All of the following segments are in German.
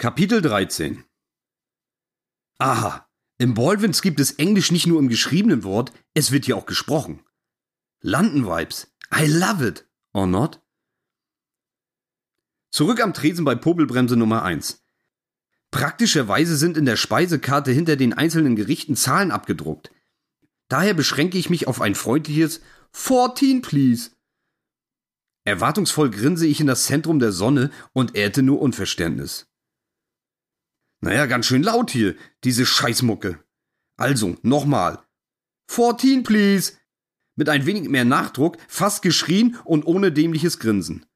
Kapitel 13 Aha, im Baldwins gibt es Englisch nicht nur im geschriebenen Wort, es wird hier auch gesprochen. London Vibes. I love it. Or not? Zurück am Tresen bei Popelbremse Nummer 1. Praktischerweise sind in der Speisekarte hinter den einzelnen Gerichten Zahlen abgedruckt. Daher beschränke ich mich auf ein freundliches 14, please. Erwartungsvoll grinse ich in das Zentrum der Sonne und ernte nur Unverständnis. Naja, ganz schön laut hier, diese Scheißmucke. Also, nochmal. 14, please. Mit ein wenig mehr Nachdruck, fast geschrien und ohne dämliches Grinsen.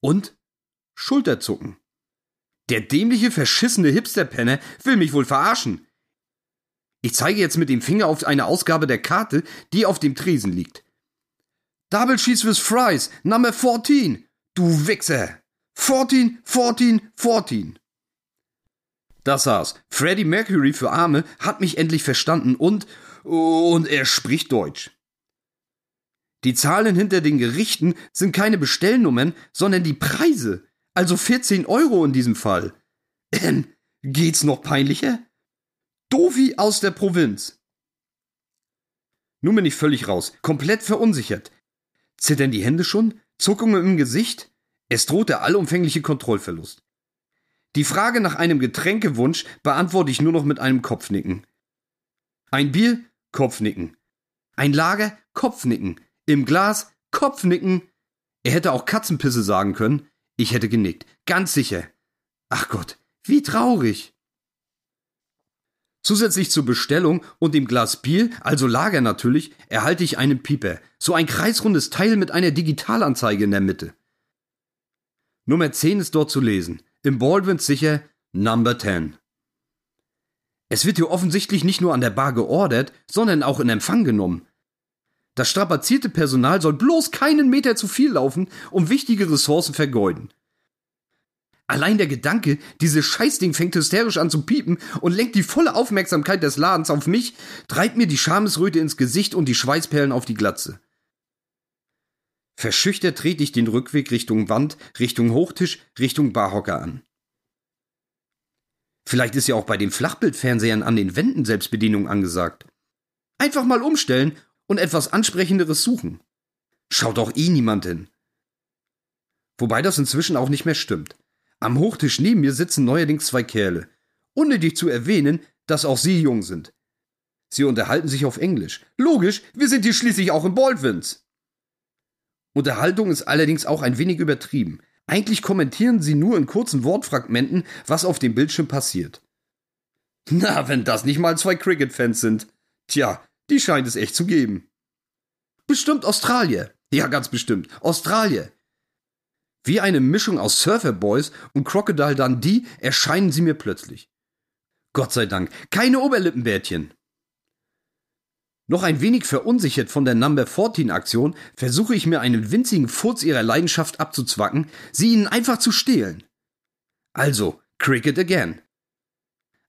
Und Schulterzucken. Der dämliche, verschissene Hipsterpenner will mich wohl verarschen. Ich zeige jetzt mit dem Finger auf eine Ausgabe der Karte, die auf dem Tresen liegt. Double Cheese with Fries, Number 14. Du Wichser. 14, 14, 14. Das saß. Freddie Mercury für Arme hat mich endlich verstanden und, und er spricht Deutsch. Die Zahlen hinter den Gerichten sind keine Bestellnummern, sondern die Preise. Also 14 Euro in diesem Fall. Ähm, geht's noch peinlicher? Dovi aus der Provinz. Nun bin ich völlig raus, komplett verunsichert. Zittern die Hände schon? Zuckungen im Gesicht? Es droht der allumfängliche Kontrollverlust. Die Frage nach einem Getränkewunsch beantworte ich nur noch mit einem Kopfnicken. Ein Bier? Kopfnicken. Ein Lager? Kopfnicken. Im Glas? Kopfnicken. Er hätte auch Katzenpisse sagen können. Ich hätte genickt. Ganz sicher. Ach Gott, wie traurig. Zusätzlich zur Bestellung und dem Glas Bier, also Lager natürlich, erhalte ich einen Pieper. So ein kreisrundes Teil mit einer Digitalanzeige in der Mitte. Nummer 10 ist dort zu lesen. Im Baldwin sicher Number 10. Es wird hier offensichtlich nicht nur an der Bar geordert, sondern auch in Empfang genommen. Das strapazierte Personal soll bloß keinen Meter zu viel laufen und wichtige Ressourcen vergeuden. Allein der Gedanke, dieses Scheißding fängt hysterisch an zu piepen und lenkt die volle Aufmerksamkeit des Ladens auf mich, treibt mir die Schamesröte ins Gesicht und die Schweißperlen auf die Glatze. Verschüchtert trete ich den Rückweg Richtung Wand, Richtung Hochtisch, Richtung Barhocker an. Vielleicht ist ja auch bei den Flachbildfernsehern an den Wänden Selbstbedienung angesagt. Einfach mal umstellen und etwas Ansprechenderes suchen. Schaut auch eh niemand hin. Wobei das inzwischen auch nicht mehr stimmt. Am Hochtisch neben mir sitzen neuerdings zwei Kerle. Unnötig zu erwähnen, dass auch sie jung sind. Sie unterhalten sich auf Englisch. Logisch, wir sind hier schließlich auch in Baldwins. Unterhaltung ist allerdings auch ein wenig übertrieben. Eigentlich kommentieren sie nur in kurzen Wortfragmenten, was auf dem Bildschirm passiert. Na, wenn das nicht mal zwei Cricket-Fans sind. Tja, die scheint es echt zu geben. Bestimmt Australier. Ja, ganz bestimmt. Australier. Wie eine Mischung aus Surfer Boys und Crocodile Dundee erscheinen sie mir plötzlich. Gott sei Dank, keine Oberlippenbärtchen. Noch ein wenig verunsichert von der Number 14 Aktion versuche ich mir einen winzigen Furz ihrer Leidenschaft abzuzwacken, sie ihnen einfach zu stehlen. Also, Cricket again.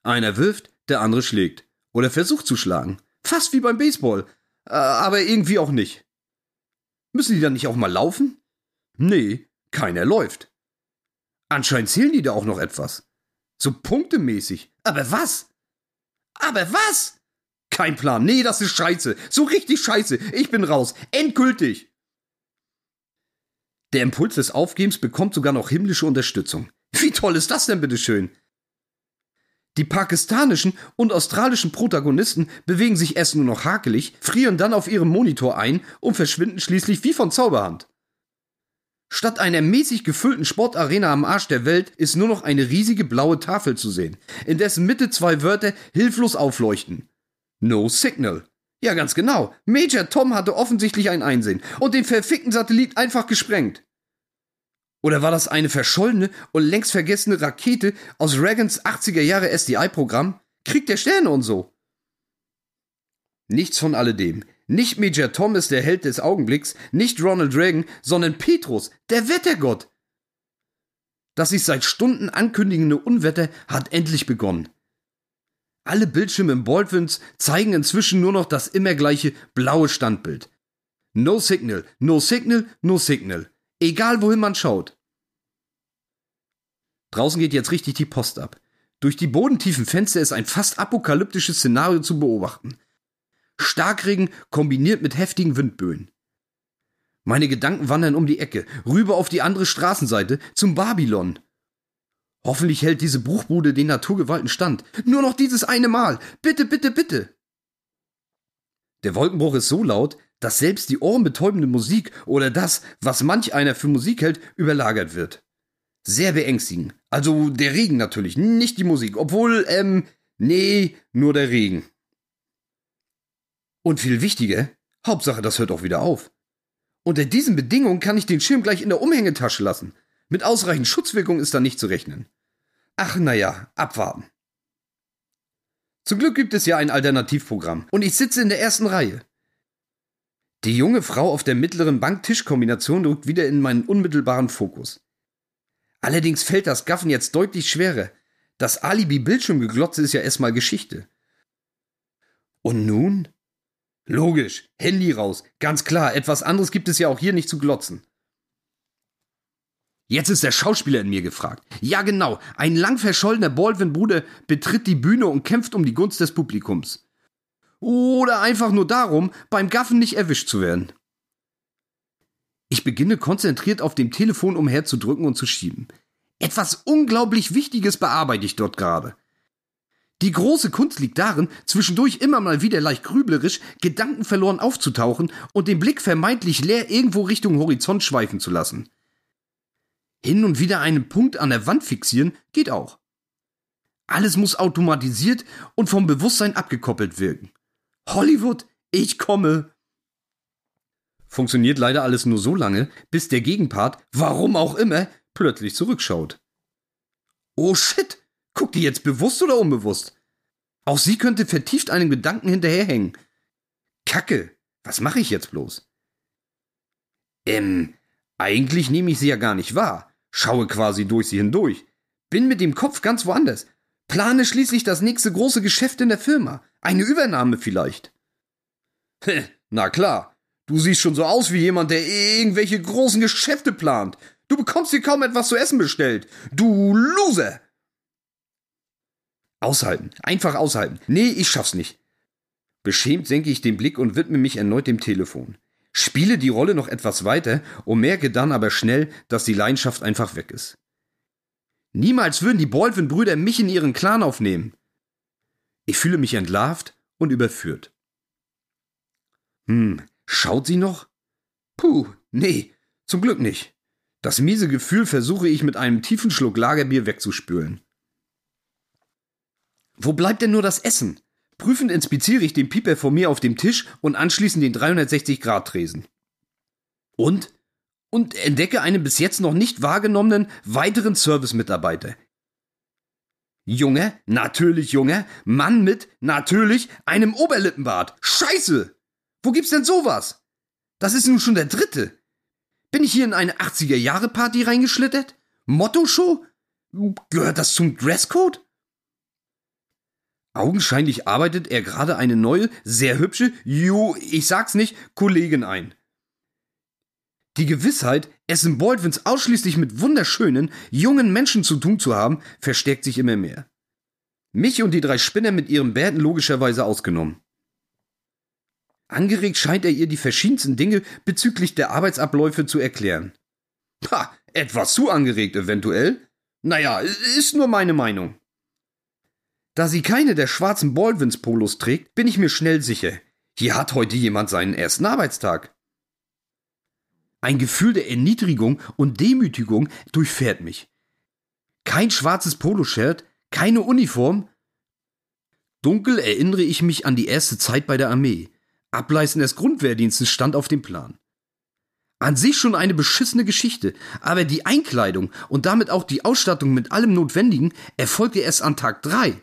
Einer wirft, der andere schlägt. Oder versucht zu schlagen. Fast wie beim Baseball. Äh, aber irgendwie auch nicht. Müssen die dann nicht auch mal laufen? Nee, keiner läuft. Anscheinend zählen die da auch noch etwas. So punktemäßig. Aber was? Aber was? Kein Plan. Nee, das ist scheiße. So richtig scheiße. Ich bin raus. Endgültig. Der Impuls des Aufgebens bekommt sogar noch himmlische Unterstützung. Wie toll ist das denn bitteschön? Die pakistanischen und australischen Protagonisten bewegen sich erst nur noch hakelig, frieren dann auf ihrem Monitor ein und verschwinden schließlich wie von Zauberhand. Statt einer mäßig gefüllten Sportarena am Arsch der Welt ist nur noch eine riesige blaue Tafel zu sehen, in dessen Mitte zwei Wörter hilflos aufleuchten. No Signal. Ja, ganz genau. Major Tom hatte offensichtlich ein Einsehen und den verfickten Satellit einfach gesprengt. Oder war das eine verschollene und längst vergessene Rakete aus Reagans 80er Jahre SDI-Programm? Krieg der Sterne und so. Nichts von alledem. Nicht Major Tom ist der Held des Augenblicks, nicht Ronald Reagan, sondern Petrus, der Wettergott. Das sich seit Stunden ankündigende Unwetter hat endlich begonnen. Alle Bildschirme im Baldwins zeigen inzwischen nur noch das immer gleiche blaue Standbild. No Signal, no Signal, no Signal. Egal wohin man schaut. Draußen geht jetzt richtig die Post ab. Durch die bodentiefen Fenster ist ein fast apokalyptisches Szenario zu beobachten. Starkregen kombiniert mit heftigen Windböen. Meine Gedanken wandern um die Ecke, rüber auf die andere Straßenseite, zum Babylon. Hoffentlich hält diese Bruchbude den Naturgewalten stand. Nur noch dieses eine Mal. Bitte, bitte, bitte. Der Wolkenbruch ist so laut, dass selbst die ohrenbetäubende Musik oder das, was manch einer für Musik hält, überlagert wird. Sehr beängstigend. Also der Regen natürlich, nicht die Musik. Obwohl, ähm, nee, nur der Regen. Und viel wichtiger, Hauptsache, das hört auch wieder auf. Unter diesen Bedingungen kann ich den Schirm gleich in der Umhängetasche lassen. Mit ausreichend Schutzwirkung ist da nicht zu rechnen. Ach naja, abwarten. Zum Glück gibt es ja ein Alternativprogramm und ich sitze in der ersten Reihe. Die junge Frau auf der mittleren Bank-Tisch-Kombination rückt wieder in meinen unmittelbaren Fokus. Allerdings fällt das Gaffen jetzt deutlich schwerer. Das Alibi-Bildschirmgeglotze ist ja erstmal Geschichte. Und nun? Logisch, Handy raus, ganz klar, etwas anderes gibt es ja auch hier nicht zu glotzen. Jetzt ist der Schauspieler in mir gefragt. Ja, genau. Ein lang verschollener Baldwin-Bruder betritt die Bühne und kämpft um die Gunst des Publikums. Oder einfach nur darum, beim Gaffen nicht erwischt zu werden. Ich beginne konzentriert auf dem Telefon umherzudrücken und zu schieben. Etwas unglaublich Wichtiges bearbeite ich dort gerade. Die große Kunst liegt darin, zwischendurch immer mal wieder leicht grüblerisch, gedankenverloren aufzutauchen und den Blick vermeintlich leer irgendwo Richtung Horizont schweifen zu lassen. Hin und wieder einen Punkt an der Wand fixieren geht auch. Alles muss automatisiert und vom Bewusstsein abgekoppelt wirken. Hollywood, ich komme. Funktioniert leider alles nur so lange, bis der Gegenpart, warum auch immer, plötzlich zurückschaut. Oh shit, guckt die jetzt bewusst oder unbewusst? Auch sie könnte vertieft einem Gedanken hinterherhängen. Kacke, was mache ich jetzt bloß? Ähm, eigentlich nehme ich sie ja gar nicht wahr, schaue quasi durch sie hindurch, bin mit dem Kopf ganz woanders, plane schließlich das nächste große Geschäft in der Firma, eine Übernahme vielleicht. Na klar, du siehst schon so aus wie jemand, der irgendwelche großen Geschäfte plant. Du bekommst dir kaum etwas zu essen bestellt. Du Loser! Aushalten, einfach aushalten. Nee, ich schaff's nicht. Beschämt senke ich den Blick und widme mich erneut dem Telefon spiele die Rolle noch etwas weiter und merke dann aber schnell, dass die Leidenschaft einfach weg ist. Niemals würden die Baldwin-Brüder mich in ihren Clan aufnehmen. Ich fühle mich entlarvt und überführt. Hm, schaut sie noch? Puh, nee, zum Glück nicht. Das miese Gefühl versuche ich mit einem tiefen Schluck Lagerbier wegzuspülen. Wo bleibt denn nur das Essen? Prüfend inspiziere ich den Pieper vor mir auf dem Tisch und anschließend den 360-Grad-Tresen. Und? Und entdecke einen bis jetzt noch nicht wahrgenommenen weiteren Service-Mitarbeiter. Junge, natürlich Junge, Mann mit, natürlich, einem Oberlippenbart. Scheiße! Wo gibt's denn sowas? Das ist nun schon der dritte. Bin ich hier in eine 80er-Jahre-Party reingeschlittert? Motto-Show? Gehört das zum Dresscode? Augenscheinlich arbeitet er gerade eine neue, sehr hübsche, ju, ich sag's nicht, Kollegin ein. Die Gewissheit, es in Baldwins ausschließlich mit wunderschönen, jungen Menschen zu tun zu haben, verstärkt sich immer mehr. Mich und die drei Spinner mit ihren Bärten logischerweise ausgenommen. Angeregt scheint er ihr die verschiedensten Dinge bezüglich der Arbeitsabläufe zu erklären. Ha, etwas zu angeregt eventuell? Naja, ist nur meine Meinung. Da sie keine der schwarzen Baldwins-Polos trägt, bin ich mir schnell sicher, hier hat heute jemand seinen ersten Arbeitstag. Ein Gefühl der Erniedrigung und Demütigung durchfährt mich. Kein schwarzes Poloshirt, keine Uniform. Dunkel erinnere ich mich an die erste Zeit bei der Armee. Ableisten des Grundwehrdienstes stand auf dem Plan. An sich schon eine beschissene Geschichte, aber die Einkleidung und damit auch die Ausstattung mit allem Notwendigen erfolgte erst an Tag drei.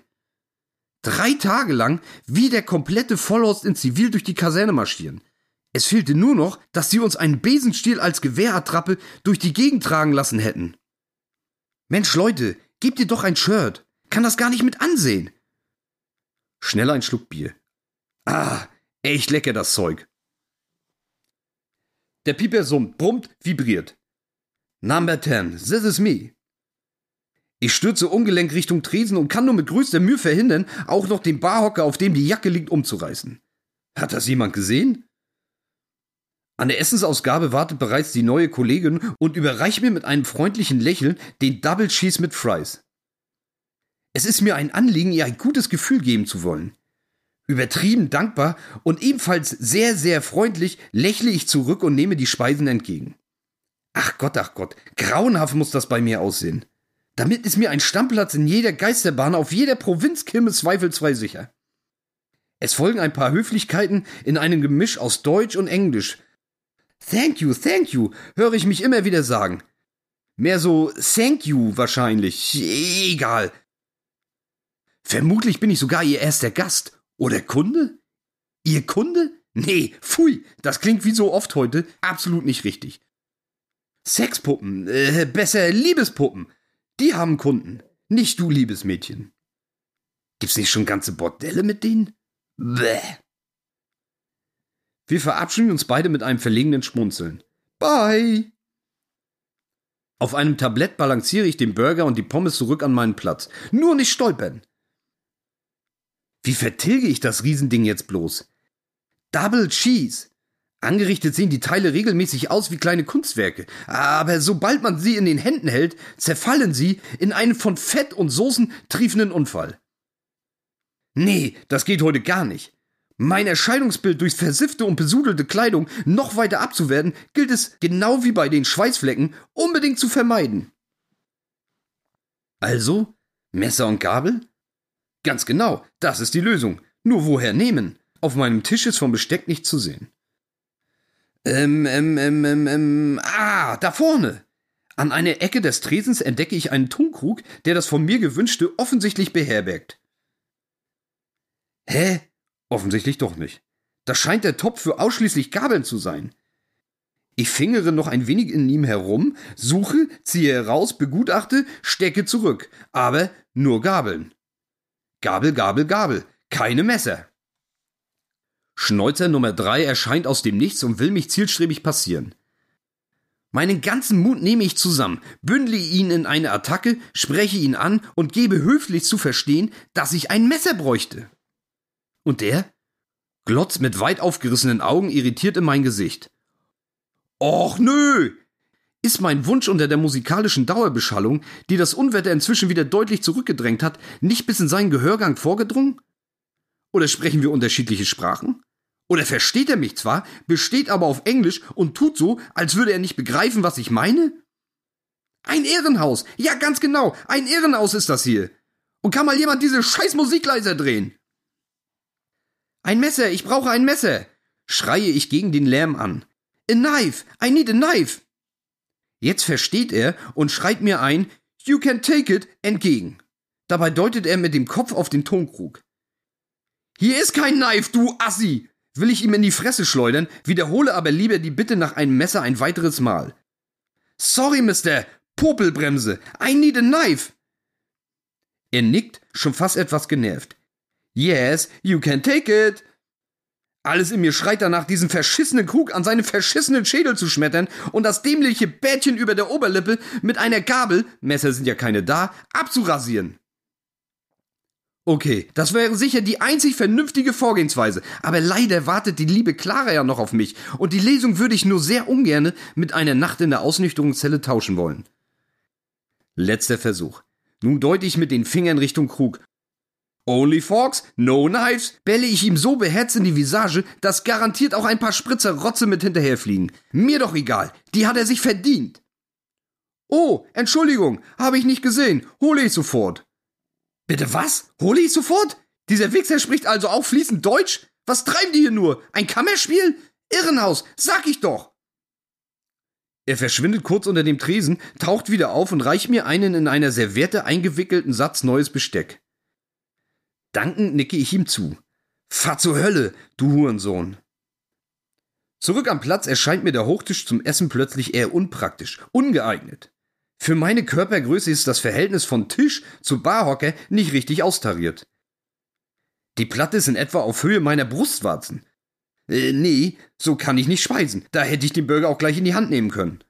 Drei Tage lang wie der komplette Vollhorst in Zivil durch die Kaserne marschieren. Es fehlte nur noch, dass sie uns einen Besenstiel als Gewehrattrappe durch die Gegend tragen lassen hätten. Mensch, Leute, gebt ihr doch ein Shirt. Kann das gar nicht mit ansehen. Schnell ein Schluck Bier. Ah, echt lecker das Zeug. Der Pieper summt, brummt, vibriert. Number 10, this is me. Ich stürze ungelenk Richtung Tresen und kann nur mit größter Mühe verhindern, auch noch den Barhocker, auf dem die Jacke liegt, umzureißen. Hat das jemand gesehen? An der Essensausgabe wartet bereits die neue Kollegin und überreicht mir mit einem freundlichen Lächeln den Double Cheese mit Fries. Es ist mir ein Anliegen, ihr ein gutes Gefühl geben zu wollen. Übertrieben dankbar und ebenfalls sehr, sehr freundlich lächle ich zurück und nehme die Speisen entgegen. Ach Gott, ach Gott, grauenhaft muss das bei mir aussehen. Damit ist mir ein Stammplatz in jeder Geisterbahn auf jeder Provinzkirme zweifelsfrei sicher. Es folgen ein paar Höflichkeiten in einem Gemisch aus Deutsch und Englisch. Thank you, thank you, höre ich mich immer wieder sagen. Mehr so thank you wahrscheinlich. Egal. Vermutlich bin ich sogar ihr erster Gast. Oder Kunde? Ihr Kunde? Nee, pfui, das klingt wie so oft heute absolut nicht richtig. Sexpuppen, äh, besser Liebespuppen. Die haben Kunden. Nicht du, liebes Mädchen. Gibt's nicht schon ganze Bordelle mit denen? Bäh. Wir verabschieden uns beide mit einem verlegenen Schmunzeln. Bye. Auf einem Tablett balanciere ich den Burger und die Pommes zurück an meinen Platz. Nur nicht stolpern. Wie vertilge ich das Riesending jetzt bloß? Double Cheese. Angerichtet sehen die Teile regelmäßig aus wie kleine Kunstwerke, aber sobald man sie in den Händen hält, zerfallen sie in einen von Fett und Soßen triefenden Unfall. Nee, das geht heute gar nicht. Mein Erscheinungsbild durch versiffte und besudelte Kleidung noch weiter abzuwerten, gilt es, genau wie bei den Schweißflecken, unbedingt zu vermeiden. Also, Messer und Gabel? Ganz genau, das ist die Lösung. Nur woher nehmen? Auf meinem Tisch ist vom Besteck nicht zu sehen. Ähm, ähm, ähm, ähm, ähm, ah, da vorne. An einer Ecke des Tresens entdecke ich einen Tonkrug, der das von mir gewünschte offensichtlich beherbergt. Hä? Offensichtlich doch nicht. Das scheint der Topf für ausschließlich Gabeln zu sein. Ich fingere noch ein wenig in ihm herum, suche, ziehe heraus, begutachte, stecke zurück. Aber nur Gabeln. Gabel, Gabel, Gabel. Keine Messer. Schnäuzer Nummer drei erscheint aus dem Nichts und will mich zielstrebig passieren. Meinen ganzen Mut nehme ich zusammen, bündle ihn in eine Attacke, spreche ihn an und gebe höflich zu verstehen, dass ich ein Messer bräuchte. Und der? Glotzt mit weit aufgerissenen Augen irritiert in mein Gesicht. Och nö! Ist mein Wunsch unter der musikalischen Dauerbeschallung, die das Unwetter inzwischen wieder deutlich zurückgedrängt hat, nicht bis in seinen Gehörgang vorgedrungen? Oder sprechen wir unterschiedliche Sprachen? Oder versteht er mich zwar, besteht aber auf Englisch und tut so, als würde er nicht begreifen, was ich meine? Ein Ehrenhaus! Ja, ganz genau, ein Ehrenhaus ist das hier! Und kann mal jemand diese scheiß Musik leiser drehen? Ein Messer, ich brauche ein Messer! schreie ich gegen den Lärm an. A knife! I need a knife! Jetzt versteht er und schreit mir ein You can take it entgegen. Dabei deutet er mit dem Kopf auf den Tonkrug. Hier ist kein Knife, du Assi! Will ich ihm in die Fresse schleudern, wiederhole aber lieber die Bitte nach einem Messer ein weiteres Mal. Sorry, Mister Popelbremse, I need a knife. Er nickt, schon fast etwas genervt. Yes, you can take it. Alles in mir schreit danach, diesen verschissenen Krug an seinen verschissenen Schädel zu schmettern und das dämliche Bärtchen über der Oberlippe mit einer Gabel, Messer sind ja keine da, abzurasieren. Okay, das wäre sicher die einzig vernünftige Vorgehensweise, aber leider wartet die liebe Clara ja noch auf mich und die Lesung würde ich nur sehr ungerne mit einer Nacht in der Ausnüchterungszelle tauschen wollen. Letzter Versuch. Nun deute ich mit den Fingern Richtung Krug Only Forks, no Knives, bälle ich ihm so beherzt in die Visage, dass garantiert auch ein paar Spritzer Rotze mit hinterherfliegen. Mir doch egal, die hat er sich verdient. Oh, Entschuldigung, habe ich nicht gesehen, hole ich sofort. Bitte was? Hole ich sofort? Dieser Wichser spricht also auch fließend Deutsch? Was treiben die hier nur? Ein Kammerspiel? Irrenhaus, sag ich doch! Er verschwindet kurz unter dem Tresen, taucht wieder auf und reicht mir einen in einer Serviette eingewickelten Satz neues Besteck. Dankend nicke ich ihm zu. Fahr zur Hölle, du Hurensohn. Zurück am Platz erscheint mir der Hochtisch zum Essen plötzlich eher unpraktisch, ungeeignet. Für meine Körpergröße ist das Verhältnis von Tisch zu Barhocker nicht richtig austariert. Die Platte ist in etwa auf Höhe meiner Brustwarzen. Äh, nee, so kann ich nicht speisen. Da hätte ich den Burger auch gleich in die Hand nehmen können.